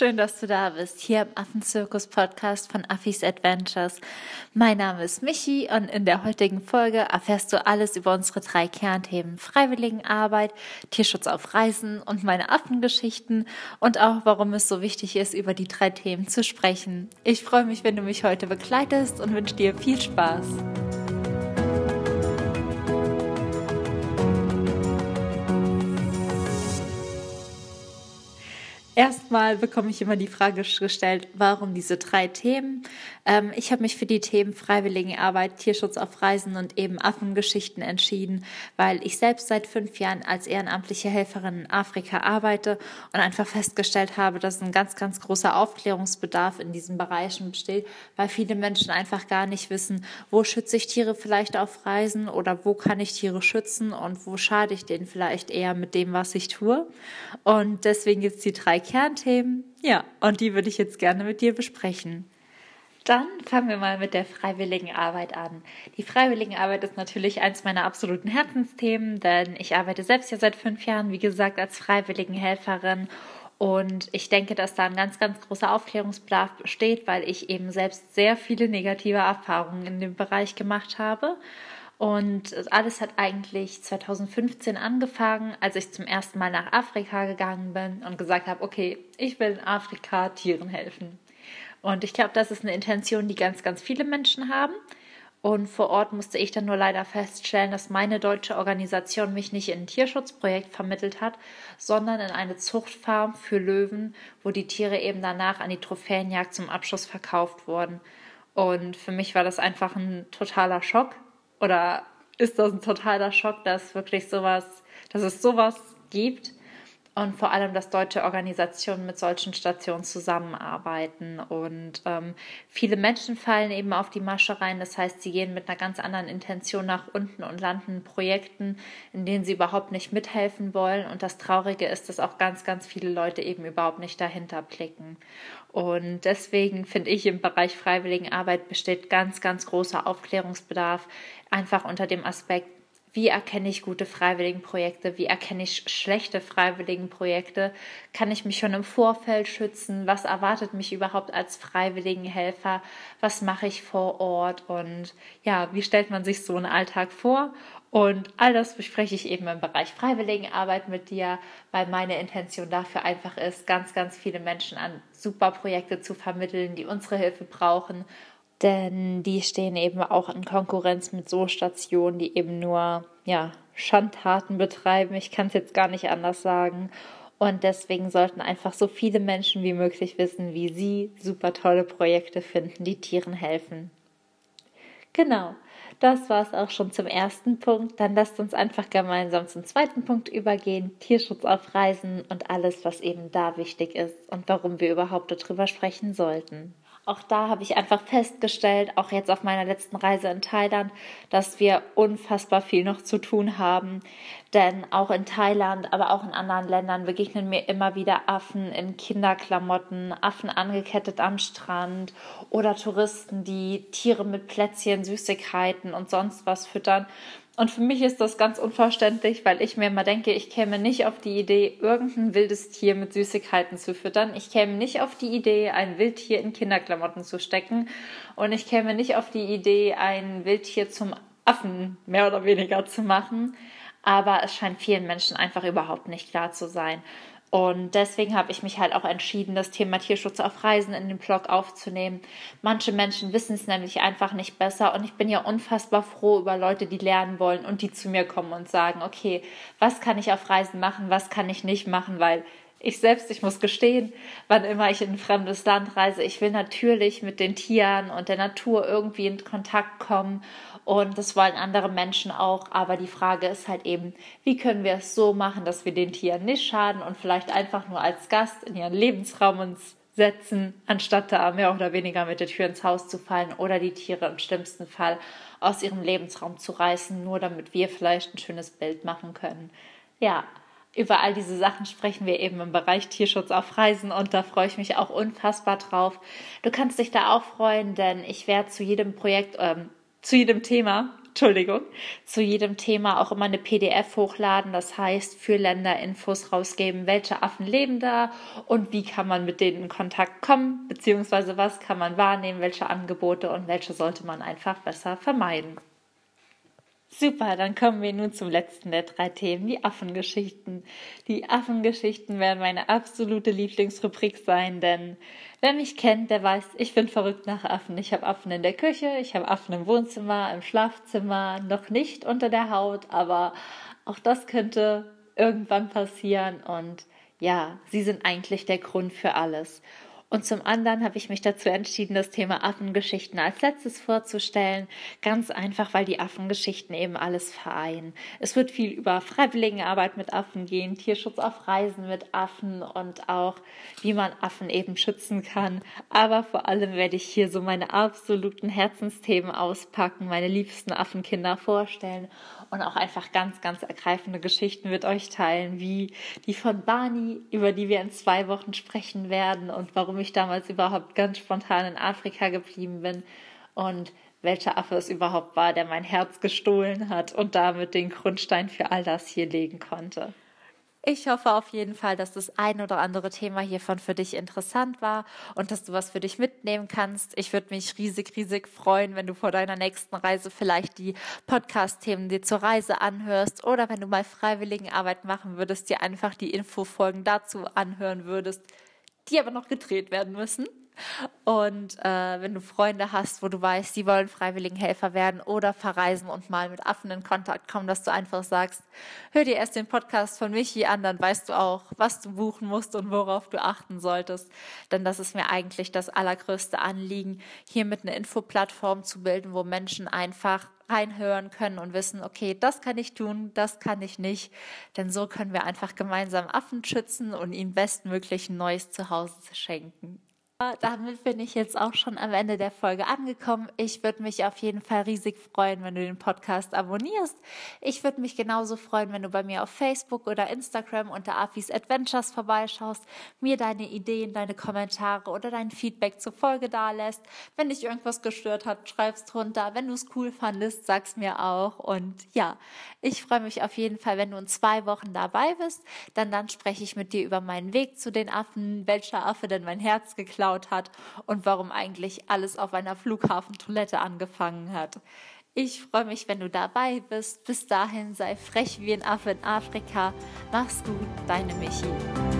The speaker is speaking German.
Schön, dass du da bist, hier im Affenzirkus-Podcast von Affis Adventures. Mein Name ist Michi und in der heutigen Folge erfährst du alles über unsere drei Kernthemen Freiwilligenarbeit, Tierschutz auf Reisen und meine Affengeschichten und auch, warum es so wichtig ist, über die drei Themen zu sprechen. Ich freue mich, wenn du mich heute begleitest und wünsche dir viel Spaß. Erstmal bekomme ich immer die Frage gestellt, warum diese drei Themen? Ähm, ich habe mich für die Themen Freiwilligenarbeit, Tierschutz auf Reisen und eben Affengeschichten entschieden, weil ich selbst seit fünf Jahren als ehrenamtliche Helferin in Afrika arbeite und einfach festgestellt habe, dass ein ganz, ganz großer Aufklärungsbedarf in diesen Bereichen besteht, weil viele Menschen einfach gar nicht wissen, wo schütze ich Tiere vielleicht auf Reisen oder wo kann ich Tiere schützen und wo schade ich denen vielleicht eher mit dem, was ich tue. Und deswegen gibt es die drei Kernthemen. Ja, und die würde ich jetzt gerne mit dir besprechen. Dann fangen wir mal mit der Freiwilligenarbeit an. Die Freiwilligenarbeit ist natürlich eins meiner absoluten Herzensthemen, denn ich arbeite selbst ja seit fünf Jahren, wie gesagt, als Freiwilligenhelferin. Und ich denke, dass da ein ganz, ganz großer Aufklärungsbedarf besteht, weil ich eben selbst sehr viele negative Erfahrungen in dem Bereich gemacht habe. Und alles hat eigentlich 2015 angefangen, als ich zum ersten Mal nach Afrika gegangen bin und gesagt habe, okay, ich will in Afrika Tieren helfen. Und ich glaube, das ist eine Intention, die ganz, ganz viele Menschen haben. Und vor Ort musste ich dann nur leider feststellen, dass meine deutsche Organisation mich nicht in ein Tierschutzprojekt vermittelt hat, sondern in eine Zuchtfarm für Löwen, wo die Tiere eben danach an die Trophäenjagd zum Abschluss verkauft wurden. Und für mich war das einfach ein totaler Schock, oder ist das ein totaler Schock, dass wirklich sowas, dass es sowas gibt und vor allem, dass deutsche Organisationen mit solchen Stationen zusammenarbeiten. Und ähm, viele Menschen fallen eben auf die Masche rein. Das heißt, sie gehen mit einer ganz anderen Intention nach unten und landen in Projekten, in denen sie überhaupt nicht mithelfen wollen. Und das Traurige ist, dass auch ganz, ganz viele Leute eben überhaupt nicht dahinter blicken. Und deswegen finde ich, im Bereich Freiwilligenarbeit besteht ganz, ganz großer Aufklärungsbedarf, einfach unter dem Aspekt, wie erkenne ich gute Freiwilligenprojekte? Wie erkenne ich schlechte Freiwilligenprojekte? Kann ich mich schon im Vorfeld schützen? Was erwartet mich überhaupt als Freiwilligenhelfer? Was mache ich vor Ort? Und ja, wie stellt man sich so einen Alltag vor? Und all das bespreche ich eben im Bereich Freiwilligenarbeit mit dir, weil meine Intention dafür einfach ist, ganz, ganz viele Menschen an super Projekte zu vermitteln, die unsere Hilfe brauchen denn die stehen eben auch in Konkurrenz mit so Stationen, die eben nur ja, Schandtaten betreiben. Ich kann es jetzt gar nicht anders sagen. Und deswegen sollten einfach so viele Menschen wie möglich wissen, wie sie super tolle Projekte finden, die Tieren helfen. Genau, das war es auch schon zum ersten Punkt. Dann lasst uns einfach gemeinsam zum zweiten Punkt übergehen. Tierschutz auf Reisen und alles, was eben da wichtig ist und warum wir überhaupt darüber sprechen sollten. Auch da habe ich einfach festgestellt, auch jetzt auf meiner letzten Reise in Thailand, dass wir unfassbar viel noch zu tun haben. Denn auch in Thailand, aber auch in anderen Ländern begegnen mir immer wieder Affen in Kinderklamotten, Affen angekettet am Strand oder Touristen, die Tiere mit Plätzchen, Süßigkeiten und sonst was füttern. Und für mich ist das ganz unverständlich, weil ich mir immer denke, ich käme nicht auf die Idee, irgendein wildes Tier mit Süßigkeiten zu füttern. Ich käme nicht auf die Idee, ein Wildtier in Kinderklamotten zu stecken. Und ich käme nicht auf die Idee, ein Wildtier zum Affen mehr oder weniger zu machen. Aber es scheint vielen Menschen einfach überhaupt nicht klar zu sein. Und deswegen habe ich mich halt auch entschieden, das Thema Tierschutz auf Reisen in den Blog aufzunehmen. Manche Menschen wissen es nämlich einfach nicht besser und ich bin ja unfassbar froh über Leute, die lernen wollen und die zu mir kommen und sagen, okay, was kann ich auf Reisen machen, was kann ich nicht machen, weil ich selbst, ich muss gestehen, wann immer ich in ein fremdes Land reise, ich will natürlich mit den Tieren und der Natur irgendwie in Kontakt kommen und das wollen andere Menschen auch. Aber die Frage ist halt eben, wie können wir es so machen, dass wir den Tieren nicht schaden und vielleicht einfach nur als Gast in ihren Lebensraum uns setzen, anstatt da mehr oder weniger mit der Tür ins Haus zu fallen oder die Tiere im schlimmsten Fall aus ihrem Lebensraum zu reißen, nur damit wir vielleicht ein schönes Bild machen können. Ja, über all diese Sachen sprechen wir eben im Bereich Tierschutz auf Reisen und da freue ich mich auch unfassbar drauf. Du kannst dich da auch freuen, denn ich werde zu jedem Projekt, ähm, zu jedem Thema Entschuldigung, zu jedem Thema auch immer eine PDF hochladen. Das heißt, für Länder Infos rausgeben, welche Affen leben da und wie kann man mit denen in Kontakt kommen, beziehungsweise was kann man wahrnehmen, welche Angebote und welche sollte man einfach besser vermeiden. Super, dann kommen wir nun zum letzten der drei Themen, die Affengeschichten. Die Affengeschichten werden meine absolute Lieblingsrubrik sein, denn wer mich kennt, der weiß, ich bin verrückt nach Affen. Ich habe Affen in der Küche, ich habe Affen im Wohnzimmer, im Schlafzimmer, noch nicht unter der Haut, aber auch das könnte irgendwann passieren und ja, sie sind eigentlich der Grund für alles. Und zum anderen habe ich mich dazu entschieden, das Thema Affengeschichten als letztes vorzustellen. Ganz einfach, weil die Affengeschichten eben alles vereinen. Es wird viel über Freiwilligenarbeit mit Affen gehen, Tierschutz auf Reisen mit Affen und auch, wie man Affen eben schützen kann. Aber vor allem werde ich hier so meine absoluten Herzensthemen auspacken, meine liebsten Affenkinder vorstellen und auch einfach ganz, ganz ergreifende Geschichten mit euch teilen, wie die von Barney, über die wir in zwei Wochen sprechen werden und warum ich damals überhaupt ganz spontan in Afrika geblieben bin und welcher Affe es überhaupt war, der mein Herz gestohlen hat und damit den Grundstein für all das hier legen konnte. Ich hoffe auf jeden Fall, dass das ein oder andere Thema hiervon für dich interessant war und dass du was für dich mitnehmen kannst. Ich würde mich riesig, riesig freuen, wenn du vor deiner nächsten Reise vielleicht die Podcast-Themen dir zur Reise anhörst oder wenn du mal Freiwilligenarbeit machen würdest, dir einfach die Infofolgen dazu anhören würdest, die aber noch gedreht werden müssen. Und äh, wenn du Freunde hast, wo du weißt, die wollen Freiwilligenhelfer werden oder verreisen und mal mit Affen in Kontakt kommen, dass du einfach sagst, hör dir erst den Podcast von Michi an, dann weißt du auch, was du buchen musst und worauf du achten solltest. Denn das ist mir eigentlich das allergrößte Anliegen, hier mit einer Infoplattform zu bilden, wo Menschen einfach reinhören können und wissen, okay, das kann ich tun, das kann ich nicht. Denn so können wir einfach gemeinsam Affen schützen und ihnen bestmöglich ein neues Zuhause schenken. Damit bin ich jetzt auch schon am Ende der Folge angekommen. Ich würde mich auf jeden Fall riesig freuen, wenn du den Podcast abonnierst. Ich würde mich genauso freuen, wenn du bei mir auf Facebook oder Instagram unter Afis Adventures vorbeischaust, mir deine Ideen, deine Kommentare oder dein Feedback zur Folge dalässt. Wenn dich irgendwas gestört hat, schreib's drunter. Wenn du es cool fandest, sag's mir auch. Und ja, ich freue mich auf jeden Fall, wenn du in zwei Wochen dabei bist. Dann, dann spreche ich mit dir über meinen Weg zu den Affen, welcher Affe denn mein Herz geklaut geklaut hat und warum eigentlich alles auf einer Flughafentoilette angefangen hat. Ich freue mich, wenn du dabei bist. Bis dahin sei frech wie ein Affe in Afrika. Mach's gut, deine Michi.